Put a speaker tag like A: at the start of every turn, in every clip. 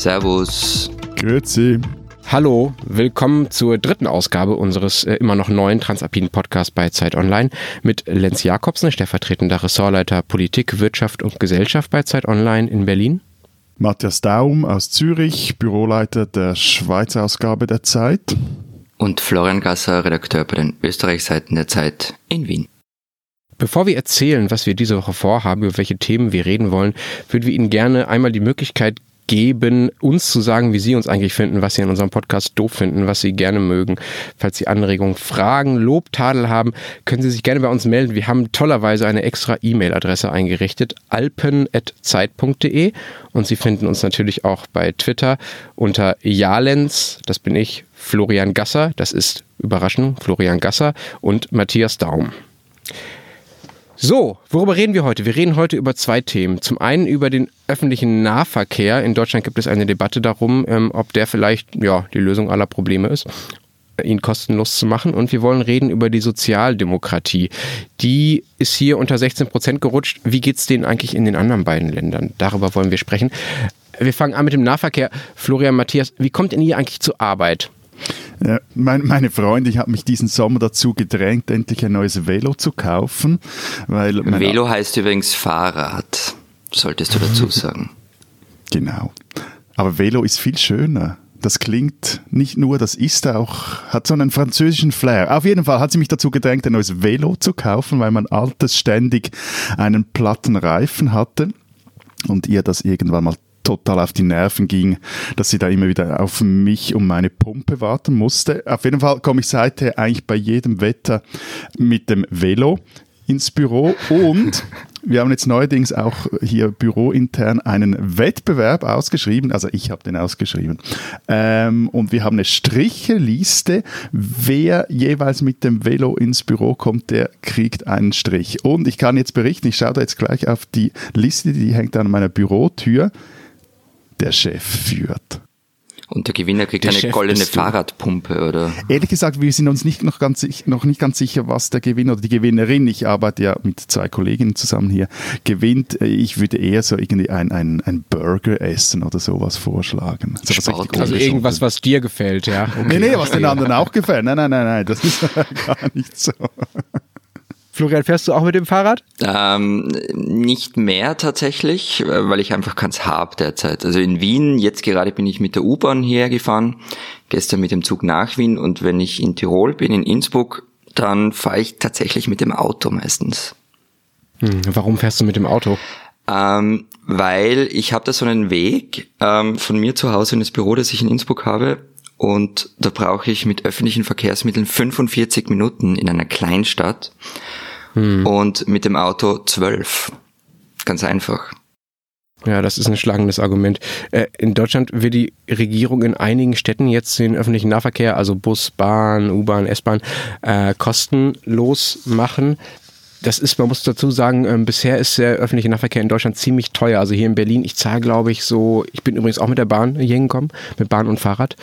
A: Servus.
B: Grüezi.
C: Hallo, willkommen zur dritten Ausgabe unseres äh, immer noch neuen Transalpinen Podcasts bei Zeit Online mit Lenz Jakobsen, stellvertretender Ressortleiter Politik, Wirtschaft und Gesellschaft bei Zeit Online in Berlin.
B: Matthias Daum aus Zürich, Büroleiter der Schweizer Ausgabe der Zeit.
A: Und Florian Gasser, Redakteur bei den Österreichseiten der Zeit in Wien.
C: Bevor wir erzählen, was wir diese Woche vorhaben, über welche Themen wir reden wollen, würden wir Ihnen gerne einmal die Möglichkeit geben, uns zu sagen, wie Sie uns eigentlich finden, was Sie in unserem Podcast doof finden, was Sie gerne mögen. Falls Sie Anregungen, Fragen, Lob, Tadel haben, können Sie sich gerne bei uns melden. Wir haben tollerweise eine extra E-Mail-Adresse eingerichtet, alpen.zeit.de und Sie finden uns natürlich auch bei Twitter unter Jalens, das bin ich, Florian Gasser, das ist Überraschung, Florian Gasser und Matthias Daum. So, worüber reden wir heute? Wir reden heute über zwei Themen. Zum einen über den öffentlichen Nahverkehr. In Deutschland gibt es eine Debatte darum, ähm, ob der vielleicht ja, die Lösung aller Probleme ist ihn kostenlos zu machen. Und wir wollen reden über die Sozialdemokratie. Die ist hier unter 16 Prozent gerutscht. Wie geht es denen eigentlich in den anderen beiden Ländern? Darüber wollen wir sprechen. Wir fangen an mit dem Nahverkehr. Florian Matthias, wie kommt ihr hier eigentlich zur Arbeit?
B: Ja, mein, meine Freundin hat mich diesen Sommer dazu gedrängt, endlich ein neues Velo zu kaufen. Weil
A: Velo heißt übrigens Fahrrad, solltest du dazu sagen.
B: Genau. Aber Velo ist viel schöner. Das klingt nicht nur, das ist auch, hat so einen französischen Flair. Auf jeden Fall hat sie mich dazu gedrängt, ein neues Velo zu kaufen, weil mein altes ständig einen platten Reifen hatte und ihr das irgendwann mal total auf die Nerven ging, dass sie da immer wieder auf mich und meine Pumpe warten musste. Auf jeden Fall komme ich seither eigentlich bei jedem Wetter mit dem Velo ins Büro und wir haben jetzt neuerdings auch hier bürointern einen Wettbewerb ausgeschrieben, also ich habe den ausgeschrieben. Ähm, und wir haben eine Stricheliste. Wer jeweils mit dem Velo ins Büro kommt, der kriegt einen Strich. Und ich kann jetzt berichten, ich schaue da jetzt gleich auf die Liste, die hängt an meiner Bürotür der Chef führt.
A: Und der Gewinner kriegt der eine Chef goldene Fahrradpumpe, oder?
B: Ehrlich gesagt, wir sind uns nicht noch, ganz, noch nicht ganz sicher, was der Gewinner oder die Gewinnerin, ich arbeite ja mit zwei Kolleginnen zusammen hier, gewinnt. Ich würde eher so irgendwie ein, ein, ein Burger essen oder sowas vorschlagen.
C: Also, also irgendwas, was dir gefällt, ja.
B: Okay. Nee, nee, was den anderen auch gefällt. Nein, nein, nein, nein, das ist gar nicht so.
C: Florian, fährst du auch mit dem Fahrrad?
A: Ähm, nicht mehr tatsächlich, weil ich einfach keins habe derzeit. Also in Wien, jetzt gerade bin ich mit der U-Bahn hierher gefahren, gestern mit dem Zug nach Wien und wenn ich in Tirol bin, in Innsbruck, dann fahre ich tatsächlich mit dem Auto meistens.
C: Hm, warum fährst du mit dem Auto?
A: Ähm, weil ich habe da so einen Weg ähm, von mir zu Hause in das Büro, das ich in Innsbruck habe, und da brauche ich mit öffentlichen Verkehrsmitteln 45 Minuten in einer Kleinstadt hm. und mit dem Auto zwölf. Ganz einfach.
C: Ja, das ist ein schlagendes Argument. Äh, in Deutschland will die Regierung in einigen Städten jetzt den öffentlichen Nahverkehr, also Bus, Bahn, U-Bahn, S-Bahn, äh, kostenlos machen das ist, man muss dazu sagen, ähm, bisher ist der öffentliche Nahverkehr in Deutschland ziemlich teuer. Also hier in Berlin, ich zahle, glaube ich, so, ich bin übrigens auch mit der Bahn hier hingekommen, mit Bahn und Fahrrad.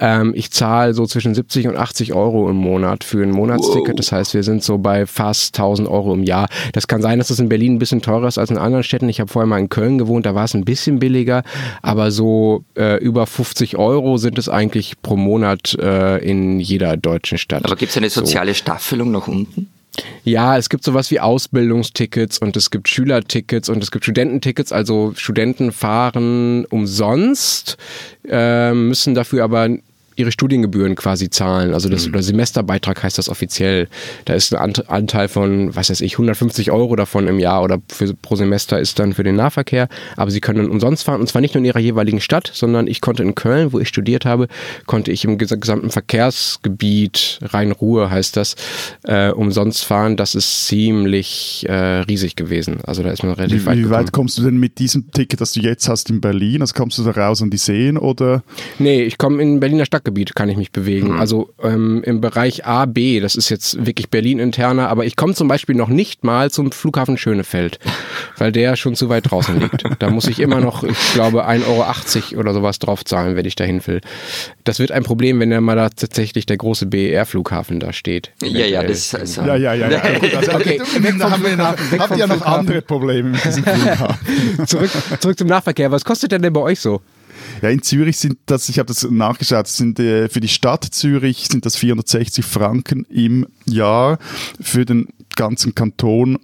C: Ähm, ich zahle so zwischen 70 und 80 Euro im Monat für ein Monatsticket. Wow. Das heißt, wir sind so bei fast 1000 Euro im Jahr. Das kann sein, dass es in Berlin ein bisschen teurer ist als in anderen Städten. Ich habe vorher mal in Köln gewohnt, da war es ein bisschen billiger, aber so äh, über 50 Euro sind es eigentlich pro Monat äh, in jeder deutschen Stadt.
A: Aber gibt es eine soziale so. Staffelung nach unten?
C: Ja, es gibt sowas wie Ausbildungstickets und es gibt Schülertickets und es gibt Studententickets. Also Studenten fahren umsonst, äh, müssen dafür aber ihre Studiengebühren quasi zahlen. Also das mhm. oder Semesterbeitrag heißt das offiziell. Da ist ein Anteil von, was weiß ich, 150 Euro davon im Jahr oder für, pro Semester ist dann für den Nahverkehr. Aber sie können dann umsonst fahren und zwar nicht nur in ihrer jeweiligen Stadt, sondern ich konnte in Köln, wo ich studiert habe, konnte ich im gesamten Verkehrsgebiet, Rhein-Ruhr heißt das, äh, umsonst fahren. Das ist ziemlich äh, riesig gewesen. Also da ist man relativ
B: wie,
C: weit.
B: Wie weit kommst du denn mit diesem Ticket, das du jetzt hast in Berlin? Also kommst du da raus und die sehen oder?
C: Nee, ich komme in Berliner Stadt Stadtgebiet kann ich mich bewegen. Mhm. Also ähm, im Bereich A, B, das ist jetzt wirklich Berlin-interner, aber ich komme zum Beispiel noch nicht mal zum Flughafen Schönefeld, weil der schon zu weit draußen liegt. Da muss ich immer noch, ich glaube, 1,80 Euro oder sowas drauf zahlen, wenn ich dahin will. Das wird ein Problem, wenn ja mal da tatsächlich der große BER-Flughafen da steht.
A: Ja, ja, das ist also
B: ja, ja, ja. ja. also, okay. da haben wir noch, habt ihr noch andere Probleme mit diesem Flughafen?
C: zurück, zurück zum Nahverkehr. Was kostet denn denn bei euch so?
B: Ja, in Zürich sind das, ich habe das nachgeschaut, sind äh, für die Stadt Zürich sind das 460 Franken im Jahr, für den ganzen Kanton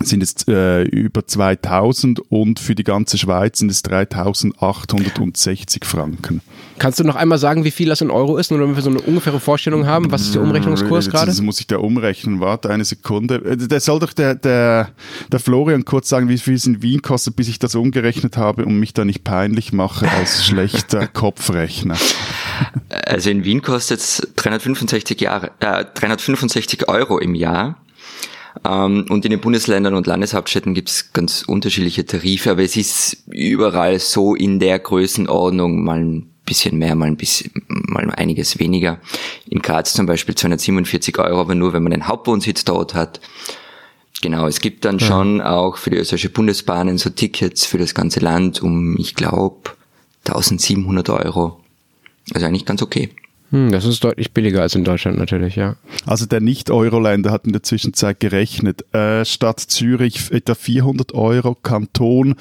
B: sind es äh, über 2000 und für die ganze Schweiz sind es 3860 Franken.
C: Kannst du noch einmal sagen, wie viel das in Euro ist, nur damit wir so eine ungefähre Vorstellung haben? Was ist der Umrechnungskurs gerade?
B: Das muss ich da umrechnen. Warte eine Sekunde. Äh, der soll doch der, der, der Florian kurz sagen, wie viel es in Wien kostet, bis ich das umgerechnet habe und mich da nicht peinlich mache als schlechter Kopfrechner.
A: Also in Wien kostet es 365, Jahre, äh, 365 Euro im Jahr. Ähm, und in den Bundesländern und Landeshauptstädten gibt es ganz unterschiedliche Tarife, aber es ist überall so in der Größenordnung mal ein bisschen mehr, mal ein bisschen, mal einiges weniger. In Graz zum Beispiel 247 Euro, aber nur wenn man den Hauptwohnsitz dort hat. Genau, es gibt dann ja. schon auch für die österreichische Bundesbahnen so Tickets für das ganze Land um, ich glaube, 1700 Euro. Also eigentlich ganz okay.
C: Hm, das ist deutlich billiger als in Deutschland natürlich, ja.
B: Also der Nicht-Euro-Länder hat in der Zwischenzeit gerechnet, äh, Stadt Zürich etwa 400 Euro, Kanton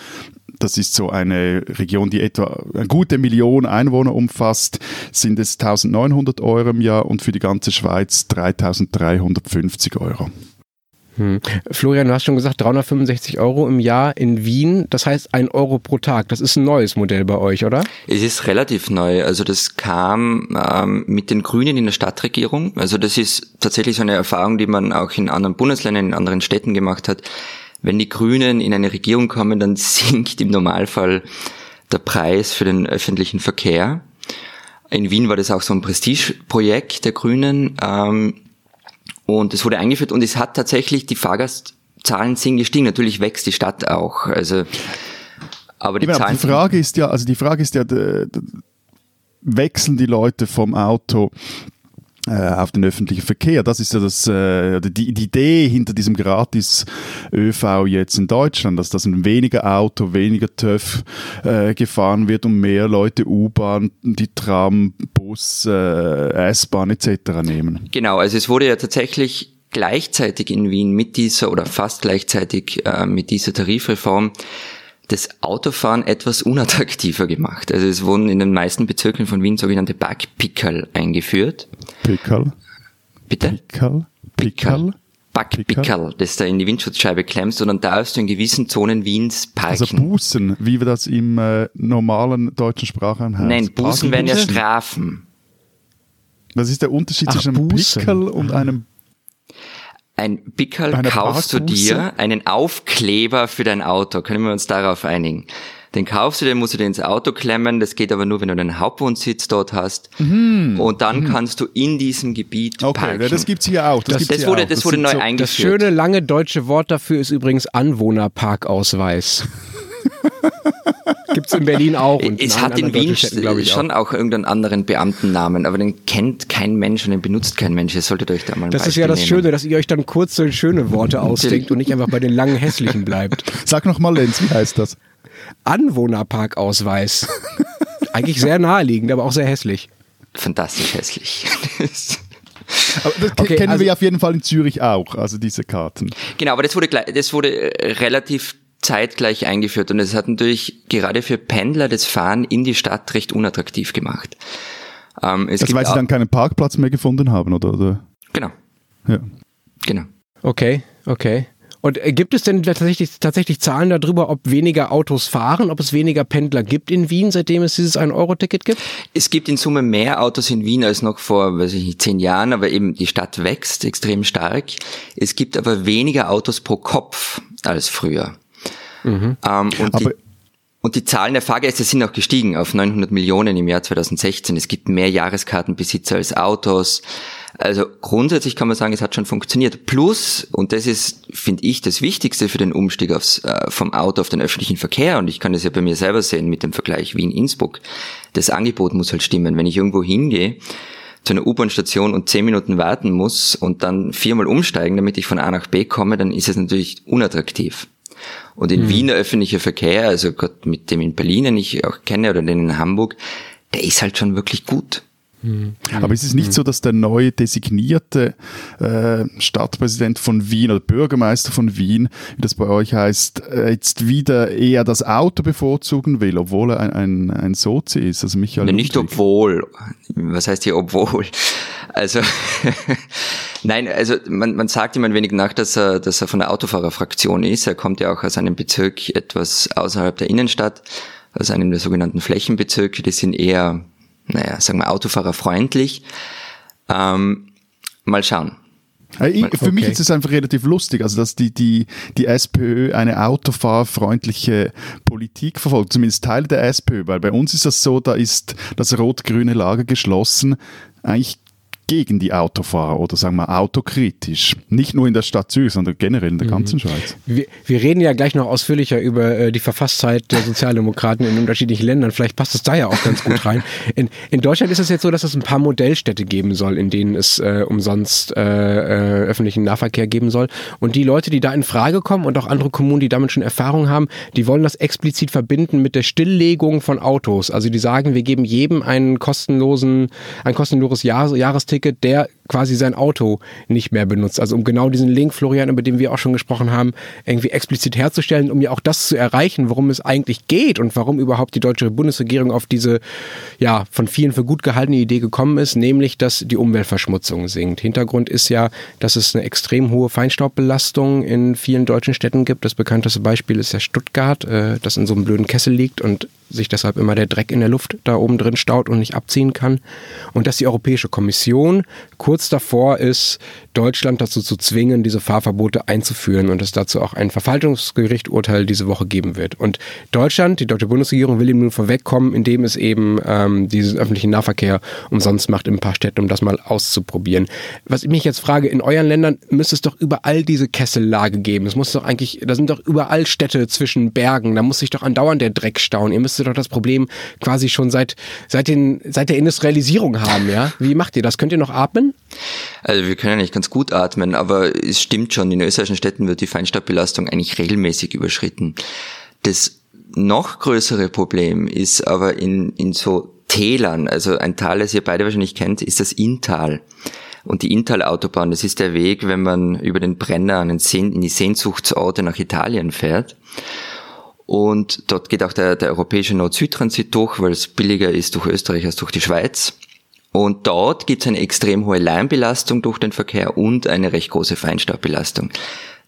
B: das ist so eine Region, die etwa eine gute Million Einwohner umfasst, sind es 1900 Euro im Jahr und für die ganze Schweiz 3350 Euro.
C: Hm. Florian, du hast schon gesagt, 365 Euro im Jahr in Wien, das heißt ein Euro pro Tag. Das ist ein neues Modell bei euch, oder?
A: Es ist relativ neu. Also das kam ähm, mit den Grünen in der Stadtregierung. Also das ist tatsächlich so eine Erfahrung, die man auch in anderen Bundesländern, in anderen Städten gemacht hat. Wenn die Grünen in eine Regierung kommen, dann sinkt im Normalfall der Preis für den öffentlichen Verkehr. In Wien war das auch so ein Prestigeprojekt der Grünen. Ähm, und es wurde eingeführt und es hat tatsächlich die Fahrgastzahlen sind gestiegen. Natürlich wächst die Stadt auch. Also, aber die,
B: meine,
A: Zahlen
B: die Frage ist ja, also die Frage ist ja, wechseln die Leute vom Auto auf den öffentlichen Verkehr. Das ist ja das, äh, die, die Idee hinter diesem Gratis-ÖV jetzt in Deutschland, dass das weniger Auto, weniger TÜV äh, gefahren wird und mehr Leute U-Bahn, die Tram, Bus, äh, S-Bahn etc. nehmen.
A: Genau, also es wurde ja tatsächlich gleichzeitig in Wien mit dieser oder fast gleichzeitig äh, mit dieser Tarifreform das Autofahren etwas unattraktiver gemacht. Also es wurden in den meisten Bezirken von Wien sogenannte Backpickerl eingeführt.
B: Pickerl?
A: Bitte?
B: Pickerl?
A: Pickerl? Backpickerl, das da in die Windschutzscheibe klemmst und dann darfst du in gewissen Zonen Wiens parken.
B: Also Bußen, wie wir das im äh, normalen deutschen Sprachen heißt.
A: Nein, Bußen wären ja Strafen.
B: Was ist der Unterschied Ach, zwischen einem Pickerl und einem
A: ein Pickerl kaufst du dir, einen Aufkleber für dein Auto. Können wir uns darauf einigen? Den kaufst du, den musst du dir ins Auto klemmen. Das geht aber nur, wenn du einen Hauptwohnsitz dort hast. Mhm. Und dann mhm. kannst du in diesem Gebiet
B: okay,
A: parken.
B: das gibt's hier auch.
A: Das, das, das wurde, auch. das, das wurde neu so, eingeführt.
C: Das schöne lange deutsche Wort dafür ist übrigens Anwohnerparkausweis. Gibt es in Berlin auch.
A: Und es hat in Wien Städten, schon auch. auch. irgendeinen anderen Beamtennamen, aber den kennt kein Mensch und den benutzt kein Mensch. Ihr solltet euch da mal ein
C: Das
A: Beispiel
C: ist ja das
A: nehmen.
C: Schöne, dass ihr euch dann kurze, schöne Worte ausdenkt und nicht einfach bei den langen, hässlichen bleibt.
B: Sag nochmal, Lenz, wie heißt das?
C: Anwohnerparkausweis. Eigentlich sehr naheliegend, aber auch sehr hässlich.
A: Fantastisch hässlich.
B: Aber das okay, kennen also, wir auf jeden Fall in Zürich auch, also diese Karten.
A: Genau, aber das wurde, das wurde äh, relativ zeitgleich eingeführt und es hat natürlich gerade für Pendler das Fahren in die Stadt recht unattraktiv gemacht.
B: Ähm, es also weil sie dann keinen Parkplatz mehr gefunden haben, oder? oder?
A: Genau.
B: Ja.
A: Genau.
C: Okay, okay. Und äh, gibt es denn tatsächlich, tatsächlich Zahlen darüber, ob weniger Autos fahren, ob es weniger Pendler gibt in Wien, seitdem es dieses 1-Euro-Ticket gibt?
A: Es gibt in Summe mehr Autos in Wien als noch vor, weiß ich nicht, zehn Jahren, aber eben die Stadt wächst extrem stark. Es gibt aber weniger Autos pro Kopf als früher. Mhm. Ähm, und, die, und die Zahlen der Fahrgäste sind auch gestiegen auf 900 Millionen im Jahr 2016. Es gibt mehr Jahreskartenbesitzer als Autos. Also grundsätzlich kann man sagen, es hat schon funktioniert. Plus, und das ist, finde ich, das Wichtigste für den Umstieg aufs, äh, vom Auto auf den öffentlichen Verkehr, und ich kann das ja bei mir selber sehen mit dem Vergleich Wien-Innsbruck, das Angebot muss halt stimmen. Wenn ich irgendwo hingehe, zu einer U-Bahn-Station und zehn Minuten warten muss und dann viermal umsteigen, damit ich von A nach B komme, dann ist es natürlich unattraktiv. Und in mhm. Wien öffentlicher Verkehr, also Gott mit dem in Berlin, den ich auch kenne, oder den in Hamburg, der ist halt schon wirklich gut.
B: Mhm. Aber ist es nicht so, dass der neue designierte äh, Stadtpräsident von Wien oder Bürgermeister von Wien, wie das bei euch heißt, äh, jetzt wieder eher das Auto bevorzugen will, obwohl er ein, ein, ein Sozi ist? Also Michael
A: nee, nicht obwohl. Was heißt hier obwohl? Also nein, also man, man sagt ihm ein wenig nach, dass er, dass er von der Autofahrerfraktion ist. Er kommt ja auch aus einem Bezirk etwas außerhalb der Innenstadt, aus einem der sogenannten Flächenbezirke. Die sind eher naja, sagen wir autofahrerfreundlich. Ähm, mal schauen.
B: Ich, für okay. mich ist es einfach relativ lustig, also dass die, die, die SPÖ eine autofahrerfreundliche Politik verfolgt, zumindest Teile der SPÖ, weil bei uns ist das so, da ist das rot-grüne Lager geschlossen. Eigentlich gegen die Autofahrer oder sagen wir autokritisch. Nicht nur in der Stadt Zürich, sondern generell in der mhm. ganzen Schweiz.
C: Wir, wir, reden ja gleich noch ausführlicher über äh, die Verfasstheit der Sozialdemokraten in unterschiedlichen Ländern. Vielleicht passt es da ja auch ganz gut rein. In, in Deutschland ist es jetzt so, dass es ein paar Modellstädte geben soll, in denen es äh, umsonst äh, äh, öffentlichen Nahverkehr geben soll. Und die Leute, die da in Frage kommen und auch andere Kommunen, die damit schon Erfahrung haben, die wollen das explizit verbinden mit der Stilllegung von Autos. Also die sagen, wir geben jedem einen kostenlosen, ein kostenloses Jahr, Jahresticket Ticket, der quasi sein Auto nicht mehr benutzt. Also um genau diesen Link, Florian, über den wir auch schon gesprochen haben, irgendwie explizit herzustellen, um ja auch das zu erreichen, worum es eigentlich geht und warum überhaupt die deutsche Bundesregierung auf diese, ja, von vielen für gut gehaltene Idee gekommen ist, nämlich, dass die Umweltverschmutzung sinkt. Hintergrund ist ja, dass es eine extrem hohe Feinstaubbelastung in vielen deutschen Städten gibt. Das bekannteste Beispiel ist ja Stuttgart, äh, das in so einem blöden Kessel liegt und sich deshalb immer der Dreck in der Luft da oben drin staut und nicht abziehen kann. Und dass die Europäische Kommission kurz davor ist, Deutschland dazu zu zwingen, diese Fahrverbote einzuführen und es dazu auch ein Verwaltungsgerichturteil diese Woche geben wird. Und Deutschland, die deutsche Bundesregierung, will ihm nun vorwegkommen, indem es eben ähm, diesen öffentlichen Nahverkehr umsonst macht in ein paar Städten, um das mal auszuprobieren. Was ich mich jetzt frage, in euren Ländern müsste es doch überall diese Kessellage geben. Es muss doch eigentlich, da sind doch überall Städte zwischen Bergen, da muss sich doch andauernd der Dreck stauen. Ihr müsstet doch das Problem quasi schon seit, seit, den, seit der Industrialisierung haben, ja? Wie macht ihr das? Könnt ihr noch atmen?
A: Also wir können nicht ganz gut atmen, aber es stimmt schon, in österreichischen Städten wird die Feinstaubbelastung eigentlich regelmäßig überschritten. Das noch größere Problem ist aber in, in so Tälern, also ein Tal, das ihr beide wahrscheinlich kennt, ist das Inntal. Und die Inntal-Autobahn, das ist der Weg, wenn man über den Brenner in die Sehnsuchtsorte nach Italien fährt. Und dort geht auch der, der europäische Nord-Süd-Transit durch, weil es billiger ist durch Österreich als durch die Schweiz. Und dort gibt es eine extrem hohe Lärmbelastung durch den Verkehr und eine recht große Feinstaubbelastung.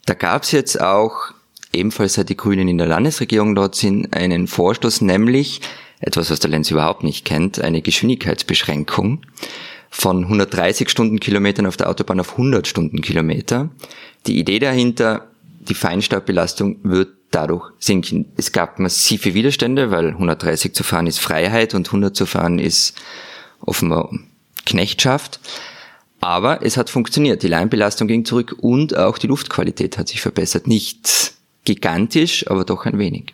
A: Da gab es jetzt auch, ebenfalls seit die Grünen in der Landesregierung dort sind, einen Vorstoß, nämlich etwas, was der Lenz überhaupt nicht kennt, eine Geschwindigkeitsbeschränkung von 130 Stundenkilometern auf der Autobahn auf 100 Stundenkilometer. Die Idee dahinter, die Feinstaubbelastung wird dadurch sinken. Es gab massive Widerstände, weil 130 zu fahren ist Freiheit und 100 zu fahren ist offenbar Knechtschaft. Aber es hat funktioniert. Die Lärmbelastung ging zurück und auch die Luftqualität hat sich verbessert. Nicht gigantisch, aber doch ein wenig.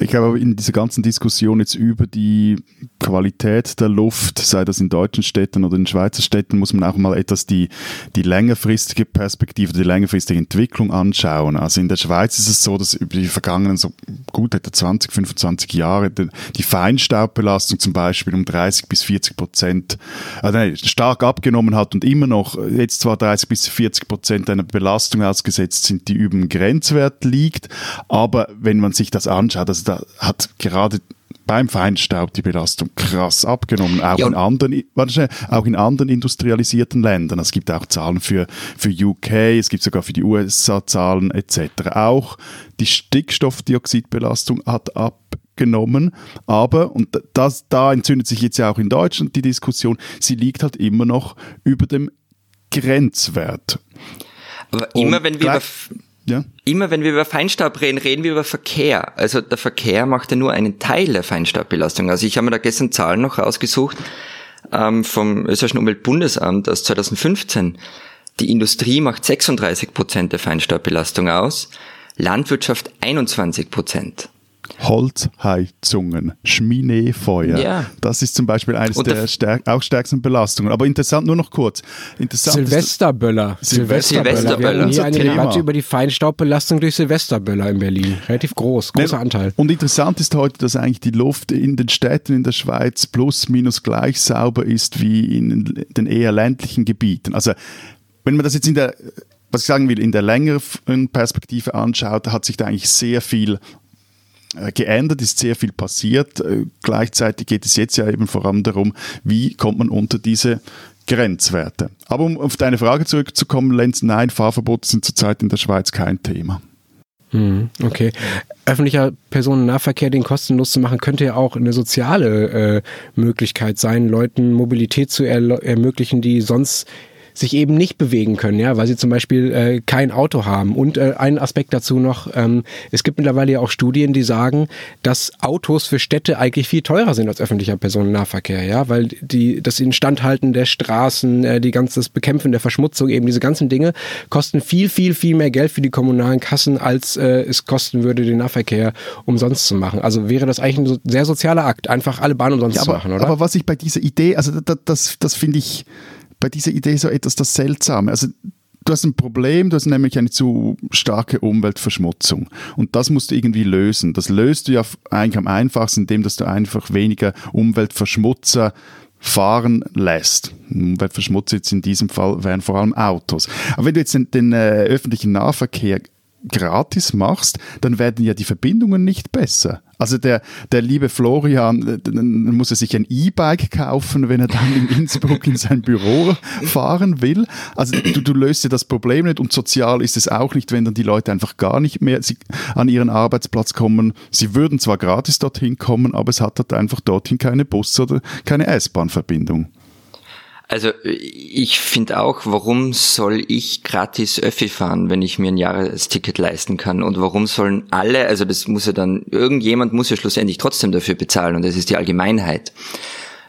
B: Ich glaube, in dieser ganzen Diskussion jetzt über die Qualität der Luft, sei das in deutschen Städten oder in Schweizer Städten, muss man auch mal etwas die, die längerfristige Perspektive, die längerfristige Entwicklung anschauen. Also in der Schweiz ist es so, dass über die vergangenen so gut etwa 20, 25 Jahre die Feinstaubbelastung zum Beispiel um 30 bis 40 Prozent äh, stark abgenommen hat und immer noch jetzt zwar 30 bis 40 Prozent einer Belastung ausgesetzt sind, die über dem Grenzwert liegt, aber wenn man sich das anschaut, also da hat gerade beim Feinstaub die Belastung krass abgenommen, auch, ja. in anderen, warte, auch in anderen industrialisierten Ländern. Es gibt auch Zahlen für, für UK, es gibt sogar für die USA Zahlen etc. Auch die Stickstoffdioxidbelastung hat abgenommen, aber, und das, da entzündet sich jetzt ja auch in Deutschland die Diskussion, sie liegt halt immer noch über dem Grenzwert.
A: Aber immer wenn wir über ja. Immer wenn wir über Feinstaub reden, reden wir über Verkehr. Also der Verkehr macht ja nur einen Teil der Feinstaubbelastung. Also ich habe mir da gestern Zahlen noch rausgesucht ähm, vom österreichischen Umweltbundesamt aus 2015. Die Industrie macht 36 Prozent der Feinstaubbelastung aus, Landwirtschaft 21 Prozent.
B: Holzheizungen, Schmineefeuer.
A: Ja.
B: Das ist zum Beispiel eines
A: Und
B: der stärk auch stärksten Belastungen. Aber interessant, nur noch kurz. Interessant ist-
C: Silvesterböller.
A: Silvesterböller.
C: Wir hatten hier eine Debatte über die Feinstaubbelastung durch Silvesterböller in Berlin. Relativ groß, großer
B: Ne,
C: Anteil.
B: Und interessant ist heute, dass eigentlich die Luft in den Städten in der Schweiz plus minus gleich sauber ist wie in den eher ländlichen Gebieten. Also wenn man das jetzt in der, was ich sagen will, in der längeren Perspektive anschaut, hat sich da eigentlich sehr viel geändert, ist sehr viel passiert. Äh, Gleichzeitig geht es jetzt ja eben vor allem darum, wie kommt man unter diese Grenzwerte. Aber um auf deine Frage zurückzukommen, Lenz, nein, Fahrverbote sind zurzeit in der Schweiz kein Thema.
C: Mhm, Okay. Öffentlicher Personennahverkehr, den kostenlos zu machen, könnte ja auch eine soziale äh, Möglichkeit sein, Leuten Mobilität zu ermöglichen, die sonst sich eben nicht bewegen können, ja, weil sie zum Beispiel äh, kein Auto haben. Und äh, ein Aspekt dazu noch, ähm, es gibt mittlerweile ja auch Studien, die sagen, dass Autos für Städte eigentlich viel teurer sind als öffentlicher Personennahverkehr, ja, weil die das Instandhalten der Straßen, äh, die ganze das Bekämpfen der Verschmutzung, eben diese ganzen Dinge kosten viel, viel, viel mehr Geld für die kommunalen Kassen, als äh, es kosten würde, den Nahverkehr umsonst zu machen. Also wäre das eigentlich ein sehr sozialer Akt, einfach alle Bahnen umsonst
B: Ja,
C: zu
B: aber,
C: machen, oder?
B: aber was ich bei dieser Idee, also das, das, das finde ich bei dieser Idee so etwas das Seltsame. Also du hast ein Problem, du hast nämlich eine zu starke Umweltverschmutzung und das musst du irgendwie lösen. Das löst du ja eigentlich am einfachsten, indem dass du einfach weniger Umweltverschmutzer fahren lässt. Umweltverschmutzer jetzt in diesem Fall wären vor allem Autos. Aber wenn du jetzt den, den äh, öffentlichen Nahverkehr gratis machst, dann werden ja die Verbindungen nicht besser. Also der, der liebe Florian, äh, dann muss er sich ein E-Bike kaufen, wenn er dann in Innsbruck in sein Büro fahren will. Also du, du löst ja das Problem nicht und sozial ist es auch nicht, wenn dann die Leute einfach gar nicht mehr an ihren Arbeitsplatz kommen. Sie würden zwar gratis dorthin kommen, aber es hat halt einfach dorthin keine Bus- oder keine S-Bahn-Verbindung.
A: Also ich finde auch, warum soll ich gratis Öffi fahren, wenn ich mir ein Jahresticket leisten kann? Und warum sollen alle, also das muss ja dann, irgendjemand muss ja schlussendlich trotzdem dafür bezahlen und das ist die Allgemeinheit.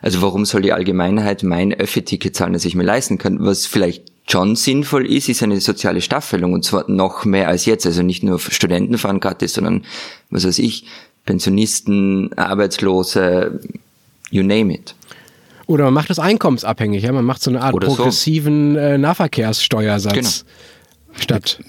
A: Also warum soll die Allgemeinheit mein Öffi-Ticket zahlen, das ich mir leisten kann? Was vielleicht schon sinnvoll ist, ist eine soziale Staffelung und zwar noch mehr als jetzt. Also nicht nur Studenten fahren gratis, sondern was weiß ich, Pensionisten, Arbeitslose, you name it.
C: Oder man macht es einkommensabhängig, ja, man macht so eine Art
A: Oder so.
C: progressiven äh, Nahverkehrssteuersatz.
A: Genau.
C: Statt.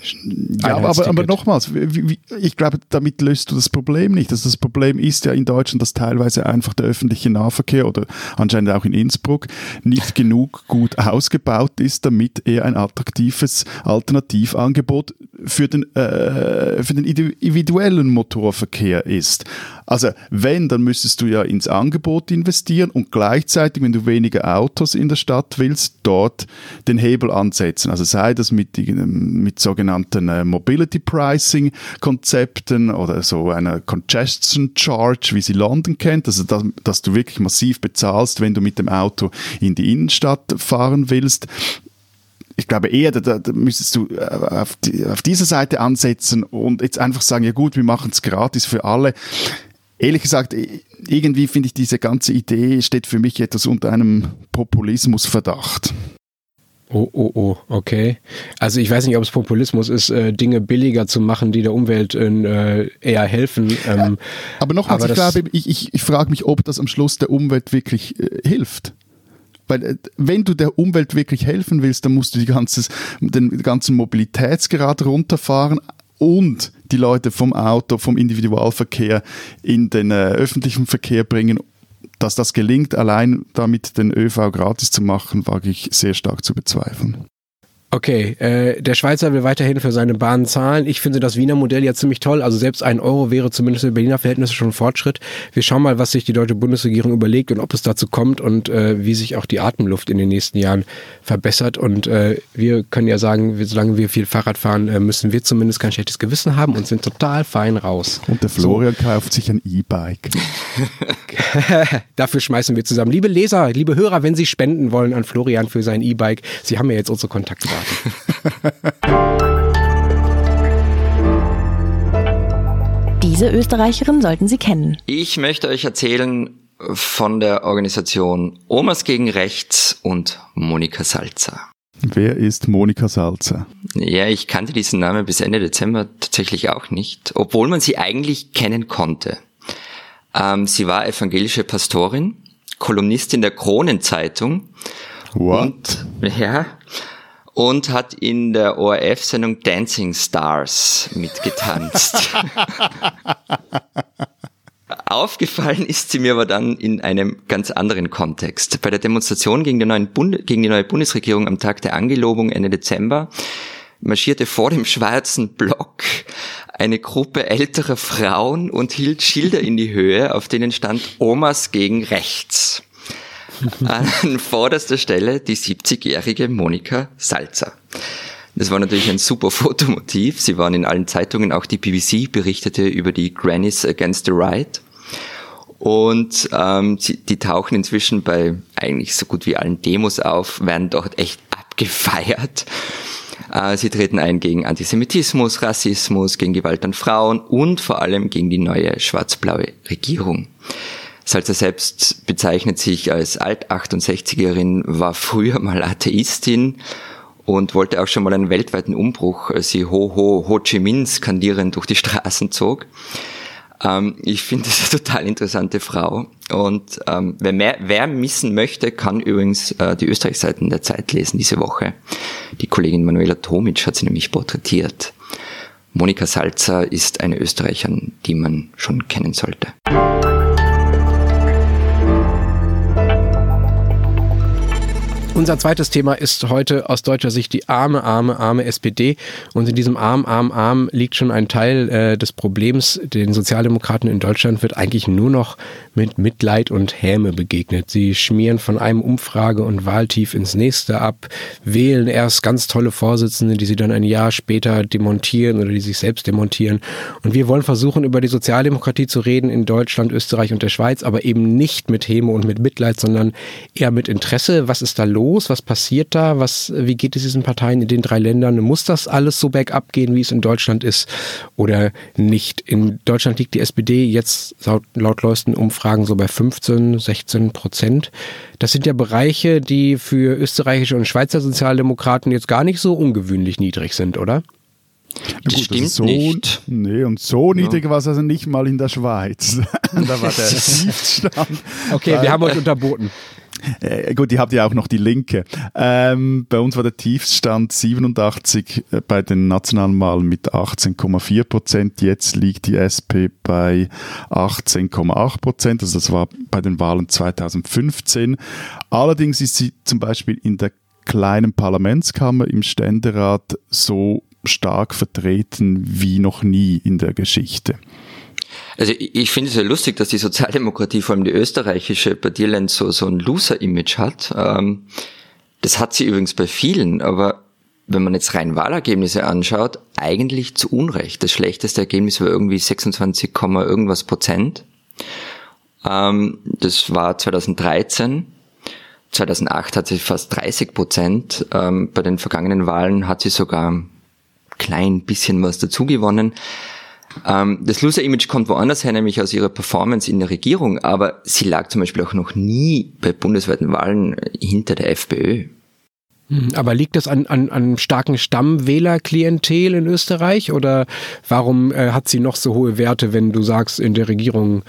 B: Ja, aber, aber, nochmals, wie, wie, ich glaube, damit löst du das Problem nicht. Also das Problem ist ja in Deutschland, dass teilweise einfach der öffentliche Nahverkehr oder anscheinend auch in Innsbruck nicht genug gut ausgebaut ist, damit er ein attraktives Alternativangebot für den, äh, für den individuellen Motorverkehr ist. Also wenn, dann müsstest du ja ins Angebot investieren und gleichzeitig, wenn du weniger Autos in der Stadt willst, dort den Hebel ansetzen. Also sei das mit, mit sogenannten äh, Mobility Pricing Konzepten oder so einer Congestion Charge, wie sie London kennt, also dass, dass du wirklich massiv bezahlst, wenn du mit dem Auto in die Innenstadt fahren willst ich glaube eher, da, da müsstest du äh, auf, die, auf dieser Seite ansetzen und jetzt einfach sagen, ja gut, wir machen es gratis für alle. Ehrlich gesagt, irgendwie finde ich diese ganze Idee steht für mich etwas unter einem Populismusverdacht.
C: Oh, oh, oh, okay. Also ich weiß nicht, ob es Populismus ist, äh, Dinge billiger zu machen, die der Umwelt äh, eher helfen. Ähm,
B: Aber nochmals, ich glaube, ich, ich, ich frage mich, ob das am Schluss der Umwelt wirklich äh, hilft. Weil äh, wenn du der Umwelt wirklich helfen willst, dann musst du die ganzes, den ganzen Mobilitätsgrad runterfahren und die Leute vom Auto, vom Individualverkehr in den äh, öffentlichen Verkehr bringen. Dass das gelingt, allein damit den ÖV gratis zu machen, wage ich sehr stark zu bezweifeln.
C: Okay, äh, der Schweizer will weiterhin für seine Bahn zahlen. Ich finde das Wiener Modell ja ziemlich toll. Also selbst ein Euro wäre zumindest in Berliner Verhältnisse schon ein Fortschritt. Wir schauen mal, was sich die deutsche Bundesregierung überlegt und ob es dazu kommt und äh, wie sich auch die Atemluft in den nächsten Jahren verbessert. Und äh, wir können ja sagen, wir, solange wir viel Fahrrad fahren, äh, müssen wir zumindest kein schlechtes Gewissen haben und sind total fein raus.
B: Und der Florian kauft sich ein E-Bike.
C: Dafür schmeißen wir zusammen. Liebe Leser, liebe Hörer, wenn Sie spenden wollen an Florian für sein E-Bike, Sie haben ja jetzt unsere Kontaktdaten.
D: Diese Österreicherin sollten Sie kennen.
A: Ich möchte euch erzählen von der Organisation Omas gegen Rechts und Monika Salzer.
B: Wer ist Monika Salzer?
A: Ja, ich kannte diesen Namen bis Ende Dezember tatsächlich auch nicht, obwohl man sie eigentlich kennen konnte. Ähm, sie war evangelische Pastorin, Kolumnistin der Kronenzeitung.
B: What?
A: Und, ja. Und hat in der ORF-Sendung Dancing Stars mitgetanzt. Aufgefallen ist sie mir aber dann in einem ganz anderen Kontext. Bei der Demonstration gegen gegen die neue Bundesregierung am Tag der Angelobung Ende Dezember marschierte vor dem schwarzen Block eine Gruppe älterer Frauen und hielt Schilder in die Höhe, auf denen stand Omas gegen rechts. An vorderster Stelle die 70-jährige Monika Salzer. Das war natürlich ein super Fotomotiv. Sie waren in allen Zeitungen, auch die BBC berichtete über die Grannies Against the Right. Und ähm, sie, die tauchen inzwischen bei eigentlich so gut wie allen Demos auf, werden dort echt abgefeiert. Äh, sie treten ein gegen Antisemitismus, Rassismus, gegen Gewalt an Frauen und vor allem gegen die neue schwarz-blaue Regierung. Salzer selbst bezeichnet sich als Alt-68erin, war früher mal Atheistin und wollte auch schon mal einen weltweiten Umbruch, als sie Ho Ho Ho Chi Minh skandierend durch die Straßen zog. Ähm, ich finde das eine total interessante Frau. Und ähm, wer, mehr, wer missen möchte, kann übrigens äh, die Österreichseiten der Zeit lesen diese Woche. Die Kollegin Manuela Tomic hat sie nämlich porträtiert. Monika Salzer ist eine Österreicherin, die man schon kennen sollte.
C: Unser zweites Thema ist heute aus deutscher Sicht die arme, arme, arme SPD. Und in diesem arm, arm, arm liegt schon ein Teil äh, des Problems. Den Sozialdemokraten in Deutschland wird eigentlich nur noch mit Mitleid und Häme begegnet. Sie schmieren von einem Umfrage- und Wahltief ins nächste ab, wählen erst ganz tolle Vorsitzende, die sie dann ein Jahr später demontieren oder die sich selbst demontieren. Und wir wollen versuchen, über die Sozialdemokratie zu reden in Deutschland, Österreich und der Schweiz, aber eben nicht mit Häme und mit Mitleid, sondern eher mit Interesse. Was ist da los? Los? Was passiert da? Was, wie geht es diesen Parteien in den drei Ländern? Muss das alles so bergab gehen, wie es in Deutschland ist oder nicht? In Deutschland liegt die SPD jetzt laut, laut neuesten Umfragen so bei 15, 16 Prozent. Das sind ja Bereiche, die für österreichische und Schweizer Sozialdemokraten jetzt gar nicht so ungewöhnlich niedrig sind, oder?
A: Das gut, stimmt das
B: so,
A: nicht.
B: Nee, und so niedrig ja. war es also nicht mal in der Schweiz. da war der Tiefstand.
C: Okay, wir haben euch unterboten.
B: Äh, gut, ihr habt ja auch noch die Linke. Ähm, bei uns war der Tiefstand 87 äh, bei den nationalen Wahlen mit 18,4 Prozent. Jetzt liegt die SP bei 18,8 Prozent. Also das war bei den Wahlen 2015. Allerdings ist sie zum Beispiel in der kleinen Parlamentskammer im Ständerat so stark vertreten wie noch nie in der Geschichte.
A: Also ich, finde es ja lustig, dass die Sozialdemokratie, vor allem die österreichische, bei Dirland so, so ein Loser-Image hat. Ähm, das hat sie übrigens bei vielen, aber wenn man jetzt rein Wahlergebnisse anschaut, eigentlich zu Unrecht. Das schlechteste Ergebnis war irgendwie 26, irgendwas Prozent. Ähm, das war 2013. 2008 hat sie fast 30 Prozent. Ähm, bei den vergangenen Wahlen hat sie sogar ein klein bisschen was dazu gewonnen. Ähm, das Loser-Image kommt woanders her, nämlich aus ihrer Performance in der Regierung, aber sie lag zum Beispiel auch noch nie bei bundesweiten Wahlen hinter der FPÖ.
C: Hm, aber liegt das an, an, an starken Stammwählerklientel in Österreich oder warum äh, hat sie noch so hohe Werte, wenn du sagst, in der Regierung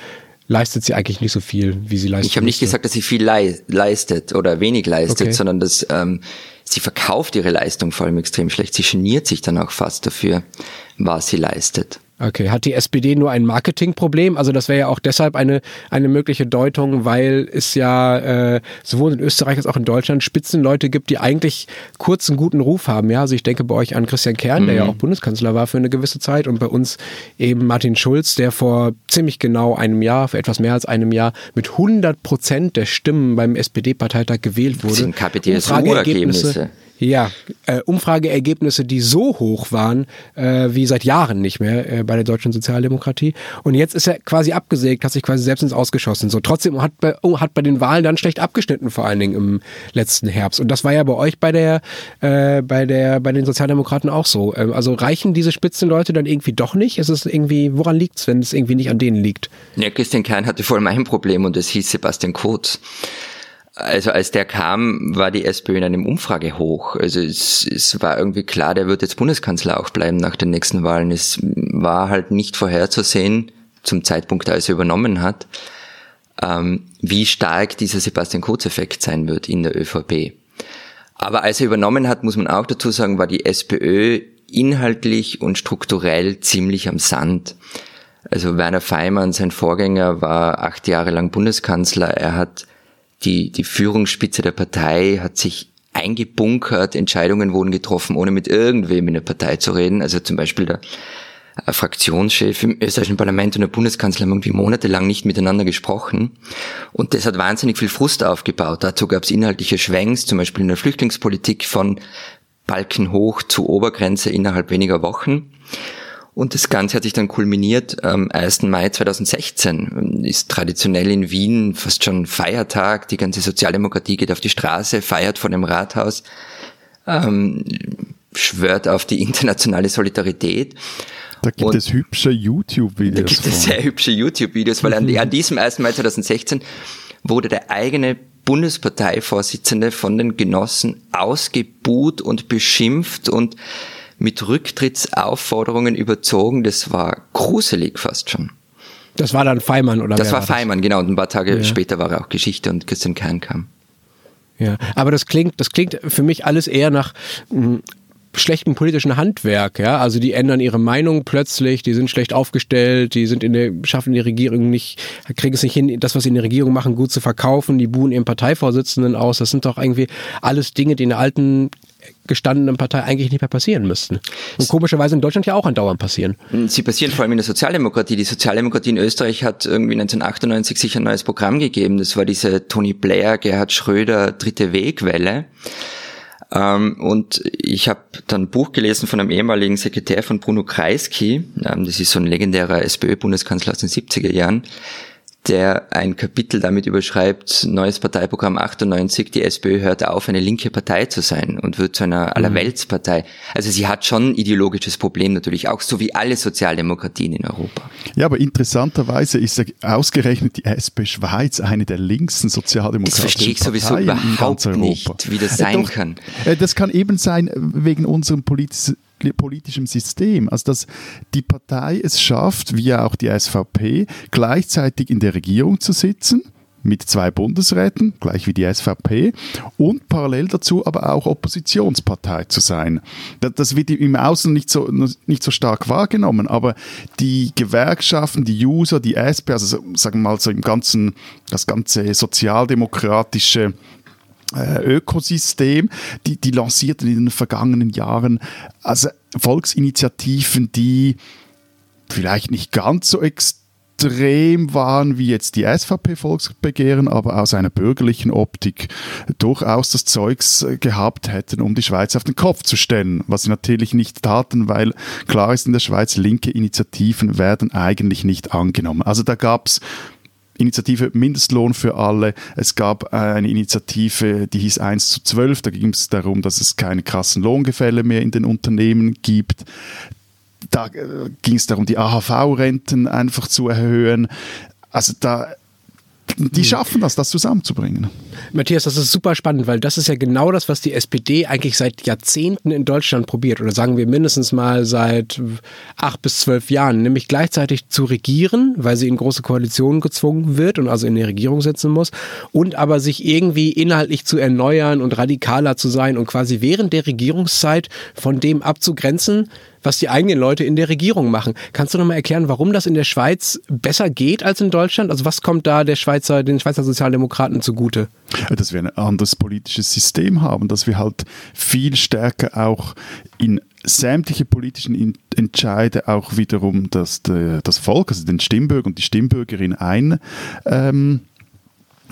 C: leistet sie eigentlich nicht so viel, wie sie leistet?
A: Ich habe nicht gesagt, dass sie viel leistet oder wenig leistet, okay. sondern dass ähm, sie verkauft ihre Leistung vor allem extrem schlecht. Sie geniert sich dann auch fast dafür, was sie leistet.
C: Okay, hat die SPD nur ein Marketingproblem? Also das wäre ja auch deshalb eine, eine mögliche Deutung, weil es ja äh, sowohl in Österreich als auch in Deutschland Spitzenleute gibt, die eigentlich kurz einen guten Ruf haben. Ja, also ich denke bei euch an Christian Kern, mhm. der ja mhm. auch Bundeskanzler war für eine gewisse Zeit und bei uns eben Martin Schulz, der vor ziemlich genau einem Jahr, für etwas mehr als einem Jahr mit 100 Prozent der Stimmen beim SPD-Parteitag gewählt wurde. Das
A: sind KPDSU-Ergebnisse.
C: Ja, äh, Umfrageergebnisse, die so hoch waren äh, wie seit Jahren nicht mehr äh, bei der deutschen Sozialdemokratie. Und jetzt ist er quasi abgesägt, hat sich quasi selbst ins Ausgeschossen. So trotzdem hat bei, oh, hat bei den Wahlen dann schlecht abgeschnitten, vor allen Dingen im letzten Herbst. Und das war ja bei euch bei der äh, bei der bei den Sozialdemokraten auch so. Ähm, also reichen diese Spitzenleute dann irgendwie doch nicht? Ist es irgendwie, woran liegt's, wenn es irgendwie nicht an denen liegt?
A: Ja, Christian Kern hatte vor allem ein Problem und es hieß Sebastian Kurz. Also als der kam, war die SPÖ in einem Umfrage hoch. Also es, es war irgendwie klar, der wird jetzt Bundeskanzler auch bleiben nach den nächsten Wahlen. Es war halt nicht vorherzusehen, zum Zeitpunkt, als er übernommen hat, ähm, wie stark dieser Sebastian Kurz-Effekt sein wird in der ÖVP. Aber als er übernommen hat, muss man auch dazu sagen, war die SPÖ inhaltlich und strukturell ziemlich am Sand. Also Werner Feimann, sein Vorgänger, war acht Jahre lang Bundeskanzler. Er hat die, die Führungsspitze der Partei hat sich eingebunkert, Entscheidungen wurden getroffen, ohne mit irgendwem in der Partei zu reden. Also zum Beispiel der Fraktionschef im österreichischen Parlament und der Bundeskanzler haben irgendwie monatelang nicht miteinander gesprochen. Und das hat wahnsinnig viel Frust aufgebaut. Dazu gab es inhaltliche Schwenks, zum Beispiel in der Flüchtlingspolitik von Balken hoch zu Obergrenze innerhalb weniger Wochen. Und das Ganze hat sich dann kulminiert am 1. Mai 2016. Ist traditionell in Wien fast schon Feiertag. Die ganze Sozialdemokratie geht auf die Straße, feiert vor dem Rathaus, ähm, schwört auf die internationale Solidarität.
B: Da gibt
A: Und
B: es hübsche YouTube-Videos.
A: Da gibt es sehr hübsche YouTube-Videos, weil an, an diesem 1. Mai 2016 wurde der eigene Bundesparteivorsitzende von den Genossen ausgebuht und beschimpft und mit Rücktrittsaufforderungen überzogen. Das war gruselig fast schon.
C: Das war dann Feimann, oder?
A: Das war
C: das?
A: Feimann, genau. Und ein paar Tage
C: Ja.
A: später war er auch Geschichte und Christian Kern kam.
C: Ja, aber das klingt, das klingt für mich alles eher nach mh, schlechtem politischen Handwerk, ja. Also die ändern ihre Meinung plötzlich, die sind schlecht aufgestellt, die sind in der, schaffen die Regierung nicht, kriegen es nicht hin, das, was sie in der Regierung machen, gut zu verkaufen, die buhen ihren Parteivorsitzenden aus. Das sind doch irgendwie alles Dinge, die in der alten gestandenen Partei eigentlich nicht mehr passieren müssten. Und komischerweise in Deutschland ja auch andauernd passieren.
A: Sie passieren vor allem in der Sozialdemokratie. Die Sozialdemokratie in Österreich hat irgendwie 1998 sich ein neues Programm gegeben. Das war diese Tony Blair, Gerhard Schröder, dritte Wegwelle. Ähm, und ich habe dann ein Buch gelesen von einem ehemaligen Sekretär von Bruno Kreisky. Ähm, das ist so ein legendärer SPÖ-Bundeskanzler aus den 70er Jahren der ein Kapitel damit überschreibt, neues Parteiprogramm 98, die SPÖ hört auf, eine linke Partei zu sein und wird zu einer Allerweltspartei. Also sie hat schon ein ideologisches Problem natürlich auch, so wie alle Sozialdemokratien in Europa.
B: Ja, aber interessanterweise ist ja ausgerechnet die SP Schweiz eine der linksten
A: Das
B: sozialdemokratischen
A: verstehe ich sowieso
B: Parteien
A: überhaupt
B: ganz Europa.
A: nicht, wie das
B: Äh,
A: sein
B: doch,
A: kann.
B: äh, Das kann eben sein wegen unserem politis politischem System. Also dass die Partei es schafft, wie auch die SVP, gleichzeitig in der Regierung zu sitzen mit zwei Bundesräten, gleich wie die SVP, und parallel dazu aber auch Oppositionspartei zu sein. Das, wird im Außen nicht so, nicht so stark wahrgenommen, aber die Gewerkschaften, die User, die SP, also so- sagen wir mal so im ganzen, das ganze sozialdemokratische äh, Ökosystem, die, die lancierten in den vergangenen Jahren also Volksinitiativen, die vielleicht nicht ganz so extrem waren wie jetzt die SVP-Volksbegehren, aber aus einer bürgerlichen Optik durchaus das Zeugs äh, gehabt hätten, um die Schweiz auf den Kopf zu stellen, was sie natürlich nicht taten, weil klar ist in der Schweiz, linke Initiativen werden eigentlich nicht angenommen. Also da gab es Initiative Mindestlohn für alle. Es gab eine Initiative, die hieß 1 zu 12. Da ging es darum, dass es keine krassen Lohngefälle mehr in den Unternehmen gibt. Da äh, ging es darum, die AHV-Renten einfach zu erhöhen. Also da, die schaffen das, das zusammenzubringen.
C: Matthias, das ist super spannend, weil das ist ja genau das, was die SPD eigentlich seit Jahrzehnten in Deutschland probiert. Oder sagen wir mindestens mal seit acht bis zwölf Jahren. Nämlich gleichzeitig zu regieren, weil sie in große Koalitionen gezwungen wird und also in der Regierung sitzen muss. Und aber sich irgendwie inhaltlich zu erneuern und radikaler zu sein und quasi während der Regierungszeit von dem abzugrenzen, was die eigenen Leute in der Regierung machen. Kannst du noch mal erklären, warum das in der Schweiz besser geht als in Deutschland? Also was kommt da der Schweizer, den Schweizer Sozialdemokraten zugute?
B: dass wir ein anderes politisches System haben, dass wir halt viel stärker auch in sämtliche politischen Entscheide auch wiederum das, das Volk, also den Stimmbürger und die Stimmbürgerin ein ähm,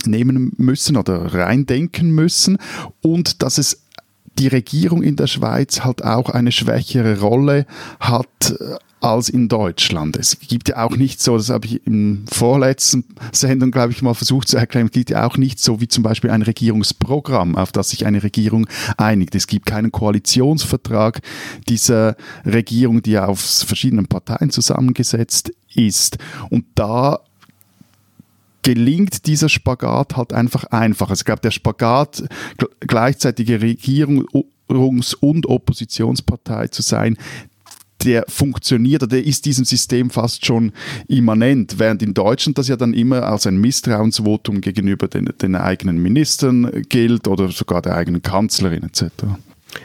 B: nehmen müssen oder reindenken müssen und dass es die Regierung in der Schweiz halt auch eine schwächere Rolle hat äh, als in Deutschland. Es gibt ja auch nicht so, das habe ich im vorletzten Sendung, glaube ich, mal versucht zu erklären, es gibt ja auch nicht so wie zum Beispiel ein Regierungsprogramm, auf das sich eine Regierung einigt. Es gibt keinen Koalitionsvertrag dieser Regierung, die ja aus verschiedenen Parteien zusammengesetzt ist. Und da gelingt dieser Spagat halt einfach einfach. Also ich glaube, der Spagat, gleichzeitige Regierungs- und Oppositionspartei zu sein, der funktioniert, oder der ist diesem System fast schon immanent, während in Deutschland das ja dann immer als ein Misstrauensvotum gegenüber den, den eigenen Ministern gilt oder sogar der eigenen Kanzlerin etc.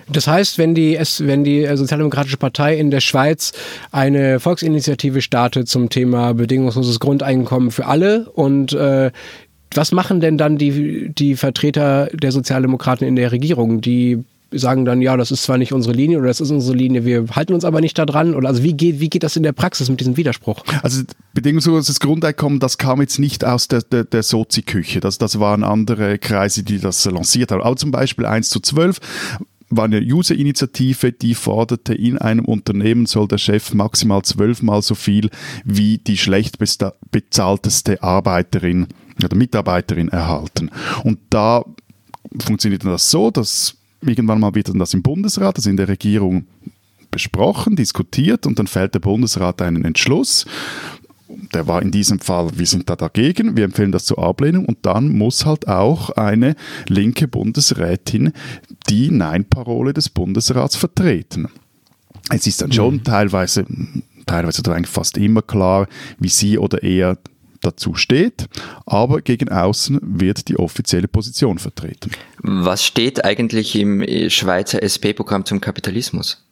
C: Das heißt, wenn die, wenn die Sozialdemokratische Partei in der Schweiz eine Volksinitiative startet zum Thema bedingungsloses Grundeinkommen für alle und äh, was machen denn dann die, die Vertreter der Sozialdemokraten in der Regierung? Die sagen dann, ja, das ist zwar nicht unsere Linie oder das ist unsere Linie, wir halten uns aber nicht daran. Oder also wie geht, wie geht das in der Praxis mit diesem Widerspruch?
B: Also bedingungsloses Grundeinkommen, das kam jetzt nicht aus der, der, der Sozi-Küche. Das, das waren andere Kreise, die das lanciert haben. Auch zum Beispiel 1 zu 12 war eine User-Initiative, die forderte, in einem Unternehmen soll der Chef maximal zwölfmal so viel wie die schlecht bezahlteste Arbeiterin oder Mitarbeiterin erhalten. Und da funktioniert das so, dass Irgendwann mal wird dann das im Bundesrat, also in der Regierung besprochen, diskutiert und dann fällt der Bundesrat einen Entschluss. Der war in diesem Fall, wir sind da dagegen, wir empfehlen das zur Ablehnung und dann muss halt auch eine linke Bundesrätin die Nein-Parole des Bundesrats vertreten. Es ist dann schon mhm. teilweise, teilweise oder eigentlich fast immer klar, wie sie oder er dazu steht, aber gegen außen wird die offizielle Position vertreten.
A: Was steht eigentlich im Schweizer SP-Programm zum Kapitalismus?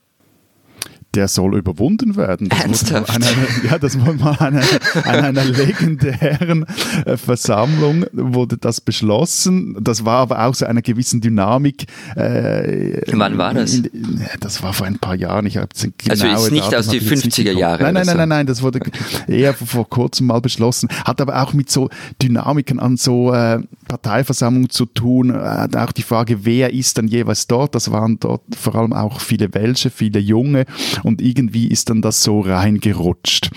B: Der soll überwunden werden.
A: Das Ernsthaft?
B: Eine, ja, das war mal eine, an einer legendären äh, Versammlung wurde das beschlossen. Das war aber auch so einer gewissen Dynamik.
A: Äh, Wann war das? In,
B: das war vor ein paar Jahren. Ich
A: habe genau also ist nicht Daten, aus den 50er Jahren.
B: Nein, nein, nein, nein, nein, das wurde eher vor, vor, kurzem mal beschlossen. Hat aber auch mit so Dynamiken an so äh, Parteiversammlungen zu tun. Hat auch die Frage, wer ist dann jeweils dort? Das waren dort vor allem auch viele Welche, viele Junge und irgendwie ist dann das so reingerutscht.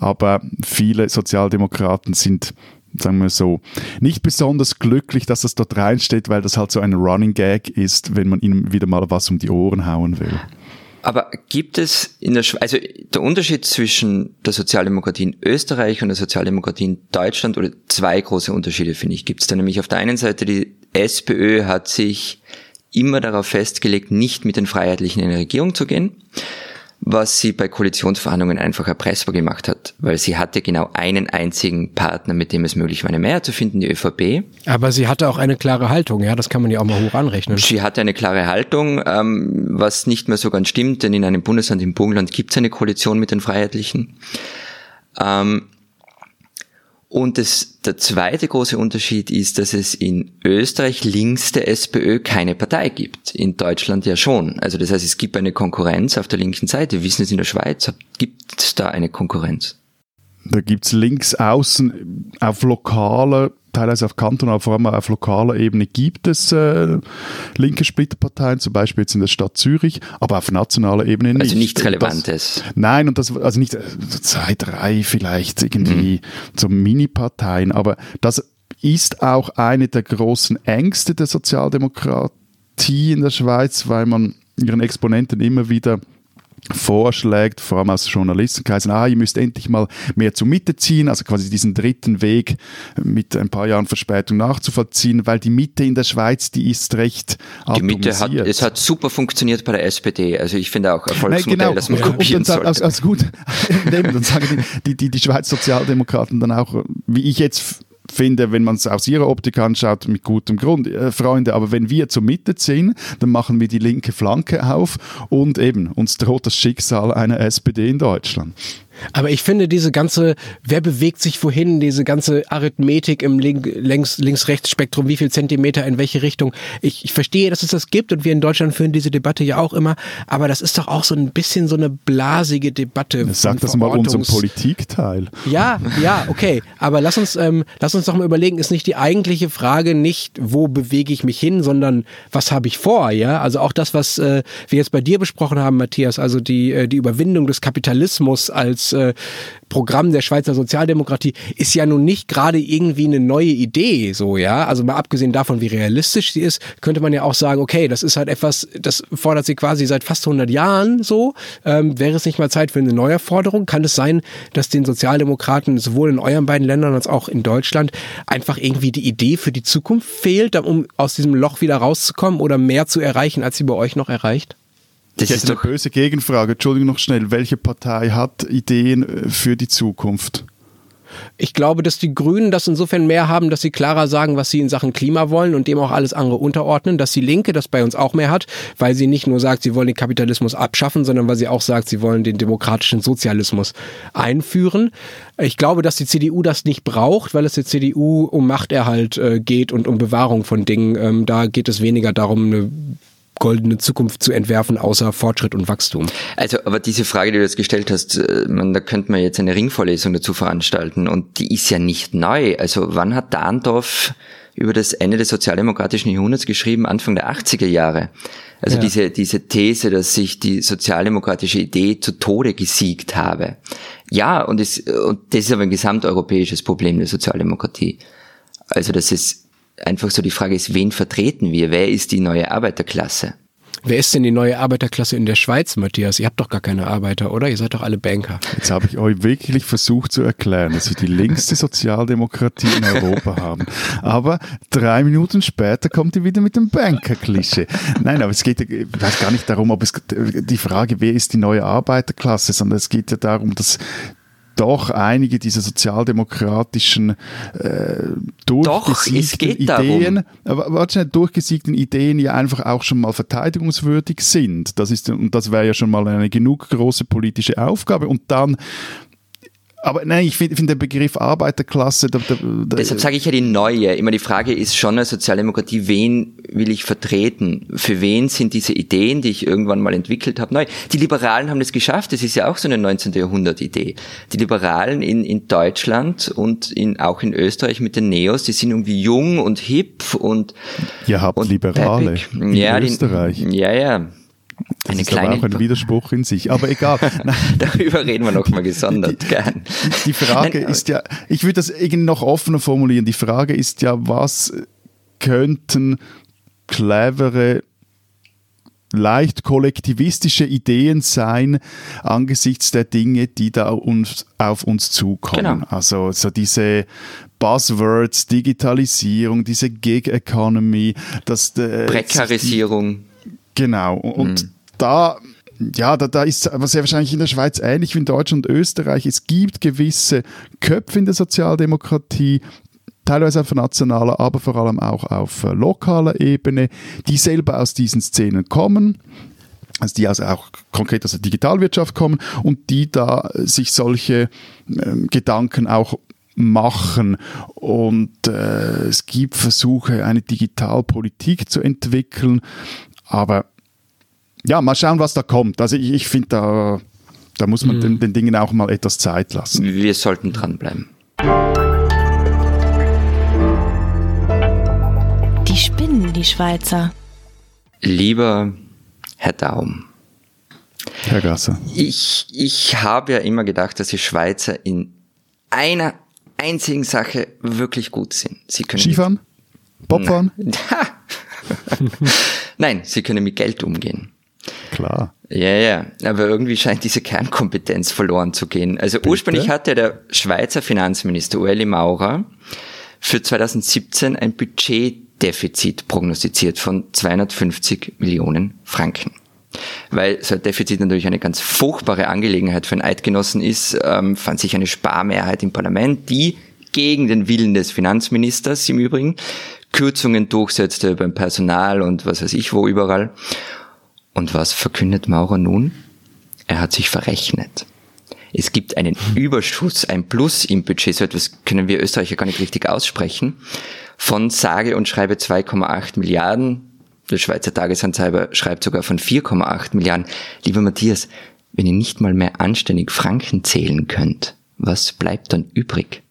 B: Aber viele Sozialdemokraten sind sagen wir so, nicht besonders glücklich, dass das dort reinsteht, weil das halt so ein Running Gag ist, wenn man ihnen wieder mal was um die Ohren hauen will.
A: Aber gibt es in der Schweiz, also der Unterschied zwischen der Sozialdemokratie in Österreich und der Sozialdemokratie in Deutschland oder zwei große Unterschiede finde ich, gibt es da nämlich auf der einen Seite die SPÖ hat sich immer darauf festgelegt, nicht mit den Freiheitlichen in die Regierung zu gehen was sie bei Koalitionsverhandlungen einfach erpressbar gemacht hat, weil sie hatte genau einen einzigen Partner, mit dem es möglich war, eine Mehrheit zu finden, die ÖVP.
C: Aber sie hatte auch eine klare Haltung, ja, das kann man ja auch mal hoch anrechnen.
A: Sie hatte eine klare Haltung, ähm, was nicht mehr so ganz stimmt, denn in einem Bundesland, im Burgenland, gibt es eine Koalition mit den Freiheitlichen. Ähm, und das, der zweite große Unterschied ist, dass es in Österreich links der SPÖ keine Partei gibt. In Deutschland ja schon. Also das heißt, es gibt eine Konkurrenz auf der linken Seite. Wir wissen es in der Schweiz, gibt es da eine Konkurrenz?
B: Da gibt es links außen auf lokaler teilweise auf kantonaler, vor allem auf lokaler Ebene gibt es äh, linke Splitterparteien, zum Beispiel jetzt in der Stadt Zürich, aber auf nationaler Ebene nicht.
A: Also nichts Relevantes.
B: Das, nein, und das, also nicht äh, zwei, drei vielleicht irgendwie mhm. so Mini-Parteien, aber das ist auch eine der großen Ängste der Sozialdemokratie in der Schweiz, weil man ihren Exponenten immer wieder vorschlägt, vor allem aus Journalistenkreisen, ah, ihr müsst endlich mal mehr zur Mitte ziehen, also quasi diesen dritten Weg mit ein paar Jahren Verspätung nachzuvollziehen, weil die Mitte in der Schweiz, die ist recht
A: Die Mitte hat, es hat super funktioniert bei der SPD, also ich finde auch Erfolgsmodell, Nein, genau. das man kopieren
B: und dann, sollte. Also, also gut, dann sagen die, die, die Schweiz Sozialdemokraten dann auch, wie ich jetzt finde, wenn man es aus ihrer Optik anschaut, mit gutem Grund, äh, Freunde, aber wenn wir zur Mitte ziehen, dann machen wir die linke Flanke auf und eben uns droht das Schicksal einer SPD in Deutschland.
C: Aber ich finde diese ganze, wer bewegt sich wohin, diese ganze Arithmetik im Link, Links-Rechts-Spektrum, wie viel Zentimeter in welche Richtung. Ich, ich verstehe, dass es das gibt und wir in Deutschland führen diese Debatte ja auch immer, aber das ist doch auch so ein bisschen so eine blasige Debatte.
B: Sag das mal unserem Politikteil.
C: Ja, ja, okay. Aber lass uns, ähm, lass uns doch mal überlegen, ist nicht die eigentliche Frage nicht, wo bewege ich mich hin, sondern was habe ich vor, ja? Also auch das, was äh, wir jetzt bei dir besprochen haben, Matthias, also die, äh, die Überwindung des Kapitalismus als Programm der Schweizer Sozialdemokratie ist ja nun nicht gerade irgendwie eine neue Idee, so, ja. Also mal abgesehen davon, wie realistisch sie ist, könnte man ja auch sagen, okay, das ist halt etwas, das fordert sie quasi seit fast 100 Jahren so. Ähm, wäre es nicht mal Zeit für eine neue Forderung? Kann es sein, dass den Sozialdemokraten sowohl in euren beiden Ländern als auch in Deutschland einfach irgendwie die Idee für die Zukunft fehlt, um aus diesem Loch wieder rauszukommen oder mehr zu erreichen, als sie bei euch noch erreicht?
B: Das ich hätte eine böse Gegenfrage. Entschuldigung noch schnell. Welche Partei hat Ideen äh, für die Zukunft?
C: Ich glaube, dass die Grünen das insofern mehr haben, dass sie klarer sagen, was sie in Sachen Klima wollen und dem auch alles andere unterordnen, dass die Linke das bei uns auch mehr hat, weil sie nicht nur sagt, sie wollen den Kapitalismus abschaffen, sondern weil sie auch sagt, sie wollen den demokratischen Sozialismus einführen. Ich glaube, dass die CDU das nicht braucht, weil es der CDU um Machterhalt äh, geht und um Bewahrung von Dingen. Ähm, da geht es weniger darum, eine goldene Zukunft zu entwerfen, außer Fortschritt und Wachstum.
A: Also, aber diese Frage, die du jetzt gestellt hast, äh, man, da könnte man jetzt eine Ringvorlesung dazu veranstalten und die ist ja nicht neu. Also, wann hat Dahndorf über das Ende des sozialdemokratischen Jahrhunderts geschrieben? Anfang der 80er Jahre. Also ja. diese, diese These, dass sich die sozialdemokratische Idee zu Tode gesiegt habe. Ja, und, es, und das ist aber ein gesamteuropäisches Problem der Sozialdemokratie. Also, dass es einfach so die Frage ist, wen vertreten wir? Wer ist die neue Arbeiterklasse?
C: Wer ist denn die neue Arbeiterklasse in der Schweiz, Matthias? Ihr habt doch gar keine Arbeiter, oder? Ihr seid doch alle Banker.
B: Jetzt habe ich euch wirklich versucht zu erklären, dass wir die längste Sozialdemokratie in Europa haben. Aber drei Minuten später kommt ihr wieder mit dem Banker-Klischee. Nein, aber es geht ich weiß gar nicht darum, ob es die Frage, wer ist die neue Arbeiterklasse, sondern es geht ja darum, dass doch einige dieser sozialdemokratischen äh, durchgesiegten Ideen, warte, durchgesiegten Ideen ja einfach auch schon mal verteidigungswürdig sind. Das ist und das wäre ja schon mal eine genug große politische Aufgabe und dann aber nein, ich finde find den Begriff Arbeiterklasse. Da, da,
A: da Deshalb sage ich ja die neue. Immer die Frage ist schon als Sozialdemokratie, wen will ich vertreten? Für wen sind diese Ideen, die ich irgendwann mal entwickelt habe, neu? Die Liberalen haben das geschafft. Das ist ja auch so eine 19. Jahrhundert-Idee. Die Liberalen in, in Deutschland und in, auch in Österreich mit den Neos, die sind irgendwie jung und hip und.
B: Ihr habt und Liberale
A: peppig. in ja, Österreich. Die, ja, ja.
B: Das eine ist kleine aber auch ein Widerspruch in sich. Aber egal.
A: Darüber reden wir noch mal gesondert.
B: Die, die Frage Nein, ist ja, ich würde das irgendwie noch offener formulieren. Die Frage ist ja, was könnten clevere leicht kollektivistische Ideen sein angesichts der Dinge, die da uns, auf uns zukommen. Genau. Also so diese Buzzwords, Digitalisierung, diese Gig Economy, das
A: äh, Prekarisierung.
B: Genau. Und mhm. Da ja, da, da ist aber sehr wahrscheinlich in der Schweiz ähnlich wie in Deutschland und Österreich. Es gibt gewisse Köpfe in der Sozialdemokratie, teilweise auf nationaler, aber vor allem auch auf äh, lokaler Ebene, die selber aus diesen Szenen kommen also die also auch konkret aus der Digitalwirtschaft kommen und die da sich solche äh, Gedanken auch machen. Und äh, es gibt Versuche, eine Digitalpolitik zu entwickeln. Aber ja, mal schauen, was da kommt. Also ich, ich finde, da, da muss man mhm. den, den Dingen auch mal etwas Zeit lassen.
A: Wir sollten dranbleiben.
D: Die spinnen, die Schweizer.
A: Lieber Herr Daum.
B: Herr Gasser.
A: Ich, ich habe ja immer gedacht, dass die Schweizer in einer einzigen Sache wirklich gut sind.
B: Sie können Skifahren? Bobfahren?
A: Nein, sie können mit Geld umgehen.
B: Klar.
A: Ja, ja, aber irgendwie scheint diese Kernkompetenz verloren zu gehen. Also Bitte? ursprünglich hatte der Schweizer Finanzminister Ueli Maurer für 2017 ein Budgetdefizit prognostiziert von 250 Millionen Franken. Weil so ein Defizit natürlich eine ganz furchtbare Angelegenheit für einen Eidgenossen ist, ähm, fand sich eine Sparmehrheit im Parlament, die gegen den Willen des Finanzministers im Übrigen Kürzungen durchsetzte beim Personal und was weiß ich wo überall. Und was verkündet Maurer nun? Er hat sich verrechnet. Es gibt einen Überschuss, ein Plus im Budget, so etwas können wir Österreicher gar nicht richtig aussprechen, von sage und schreibe 2,8 Milliarden. Der Schweizer Tagesanzeiger schreibt sogar von 4,8 Milliarden. Lieber Matthias, wenn ihr nicht mal mehr anständig Franken zählen könnt, was bleibt dann übrig?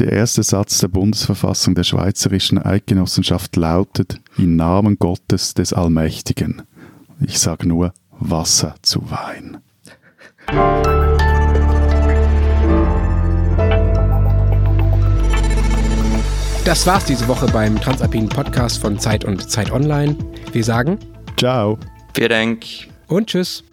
B: Der erste Satz der Bundesverfassung der Schweizerischen Eidgenossenschaft lautet Im Namen Gottes des Allmächtigen. Ich sage nur Wasser zu Wein.
C: Das war's diese Woche beim Transalpinen Podcast von Zeit und Zeit Online. Wir sagen
B: Ciao.
A: Vielen Dank.
C: Und tschüss.